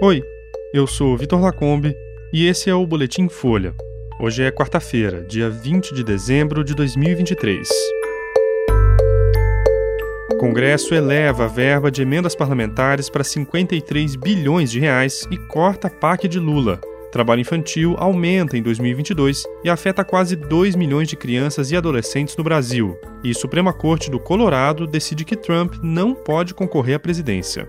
Oi, eu sou Vitor Lacombe e esse é o Boletim Folha. Hoje é quarta-feira, dia 20 de dezembro de 2023. O Congresso eleva a verba de emendas parlamentares para 53 bilhões de reais e corta a PAC de Lula. Trabalho infantil aumenta em 2022 e afeta quase 2 milhões de crianças e adolescentes no Brasil. E Suprema Corte do Colorado decide que Trump não pode concorrer à presidência.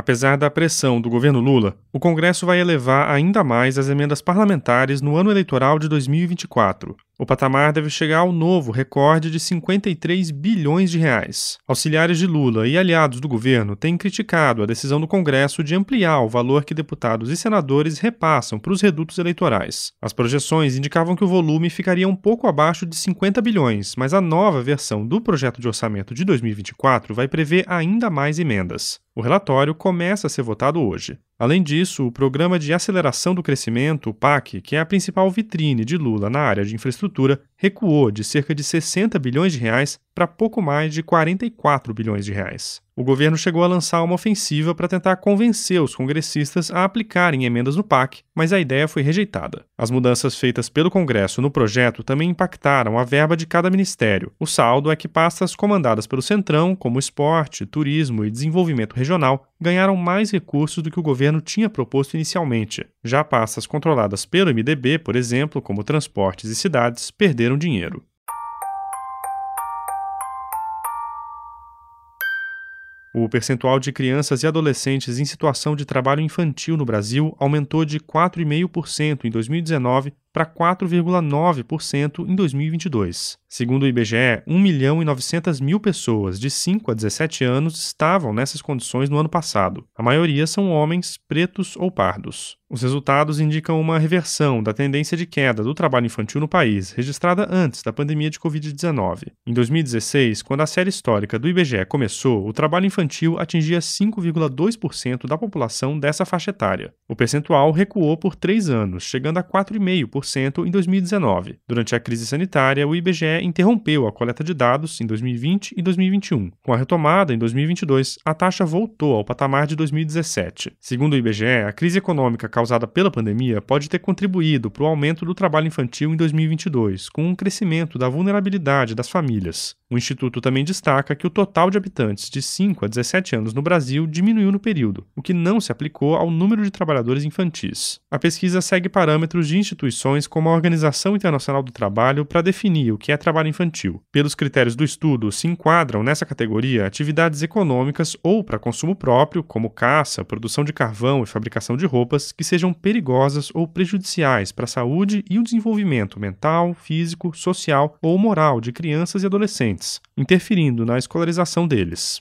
Apesar da pressão do governo Lula, o Congresso vai elevar ainda mais as emendas parlamentares no ano eleitoral de 2024. O patamar deve chegar ao novo recorde de 53 bilhões de reais. Auxiliares de Lula e aliados do governo têm criticado a decisão do Congresso de ampliar o valor que deputados e senadores repassam para os redutos eleitorais. As projeções indicavam que o volume ficaria um pouco abaixo de 50 bilhões, mas a nova versão do projeto de orçamento de 2024 vai prever ainda mais emendas. O relatório começa a ser votado hoje. Além disso, o Programa de Aceleração do Crescimento, o PAC, que é a principal vitrine de Lula na área de infraestrutura, recuou de cerca de 60 bilhões de reais para pouco mais de 44 bilhões de reais. O governo chegou a lançar uma ofensiva para tentar convencer os congressistas a aplicarem emendas no PAC, mas a ideia foi rejeitada. As mudanças feitas pelo Congresso no projeto também impactaram a verba de cada ministério. O saldo é que pastas comandadas pelo Centrão, como esporte, turismo e desenvolvimento regional, ganharam mais recursos do que o governo tinha proposto inicialmente. Já pastas controladas pelo MDB, por exemplo, como transportes e cidades, perderam dinheiro. O percentual de crianças e adolescentes em situação de trabalho infantil no Brasil aumentou de 4,5% em 2019 para 4,9% em 2022. Segundo o IBGE, 1 milhão e 900 mil pessoas de 5 a 17 anos estavam nessas condições no ano passado. A maioria são homens, pretos ou pardos. Os resultados indicam uma reversão da tendência de queda do trabalho infantil no país, registrada antes da pandemia de Covid-19. Em 2016, quando a série histórica do IBGE começou, o trabalho infantil atingia 5,2% da população dessa faixa etária. O percentual recuou por três anos, chegando a 4,5% em 2019. Durante a crise sanitária, o IBGE interrompeu a coleta de dados em 2020 e 2021. Com a retomada em 2022, a taxa voltou ao patamar de 2017. Segundo o IBGE, a crise econômica causada pela pandemia pode ter contribuído para o aumento do trabalho infantil em 2022, com um crescimento da vulnerabilidade das famílias. O Instituto também destaca que o total de habitantes de 5 a 17 anos no Brasil diminuiu no período, o que não se aplicou ao número de trabalhadores infantis. A pesquisa segue parâmetros de instituições como a Organização Internacional do Trabalho para definir o que é trabalho infantil. Pelos critérios do estudo, se enquadram nessa categoria atividades econômicas ou para consumo próprio, como caça, produção de carvão e fabricação de roupas, que sejam perigosas ou prejudiciais para a saúde e o desenvolvimento mental, físico, social ou moral de crianças e adolescentes interferindo na escolarização deles.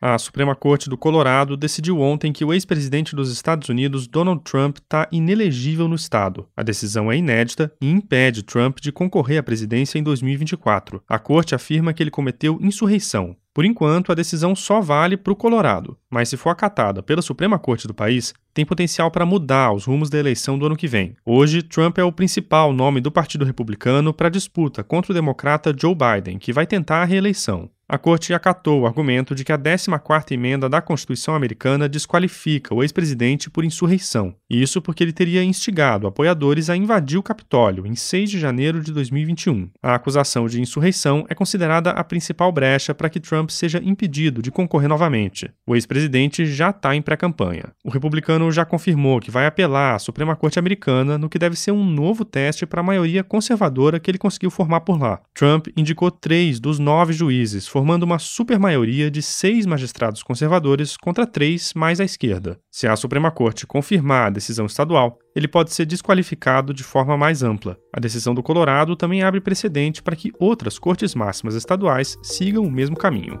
A Suprema Corte do Colorado decidiu ontem que o ex-presidente dos Estados Unidos, Donald Trump, está inelegível no estado. A decisão é inédita e impede Trump de concorrer à presidência em 2024. A corte afirma que ele cometeu insurreição, por enquanto, a decisão só vale para o Colorado, mas se for acatada pela Suprema Corte do país, tem potencial para mudar os rumos da eleição do ano que vem. Hoje, Trump é o principal nome do Partido Republicano para a disputa contra o democrata Joe Biden, que vai tentar a reeleição. A corte acatou o argumento de que a 14ª emenda da Constituição americana desqualifica o ex-presidente por insurreição. Isso porque ele teria instigado apoiadores a invadir o Capitólio em 6 de janeiro de 2021. A acusação de insurreição é considerada a principal brecha para que Trump seja impedido de concorrer novamente. O ex-presidente já está em pré-campanha. O republicano já confirmou que vai apelar à Suprema Corte americana no que deve ser um novo teste para a maioria conservadora que ele conseguiu formar por lá. Trump indicou três dos nove juízes formando uma supermaioria de seis magistrados conservadores contra três mais à esquerda. Se a Suprema Corte confirmar a decisão estadual, ele pode ser desqualificado de forma mais ampla. A decisão do Colorado também abre precedente para que outras cortes máximas estaduais sigam o mesmo caminho.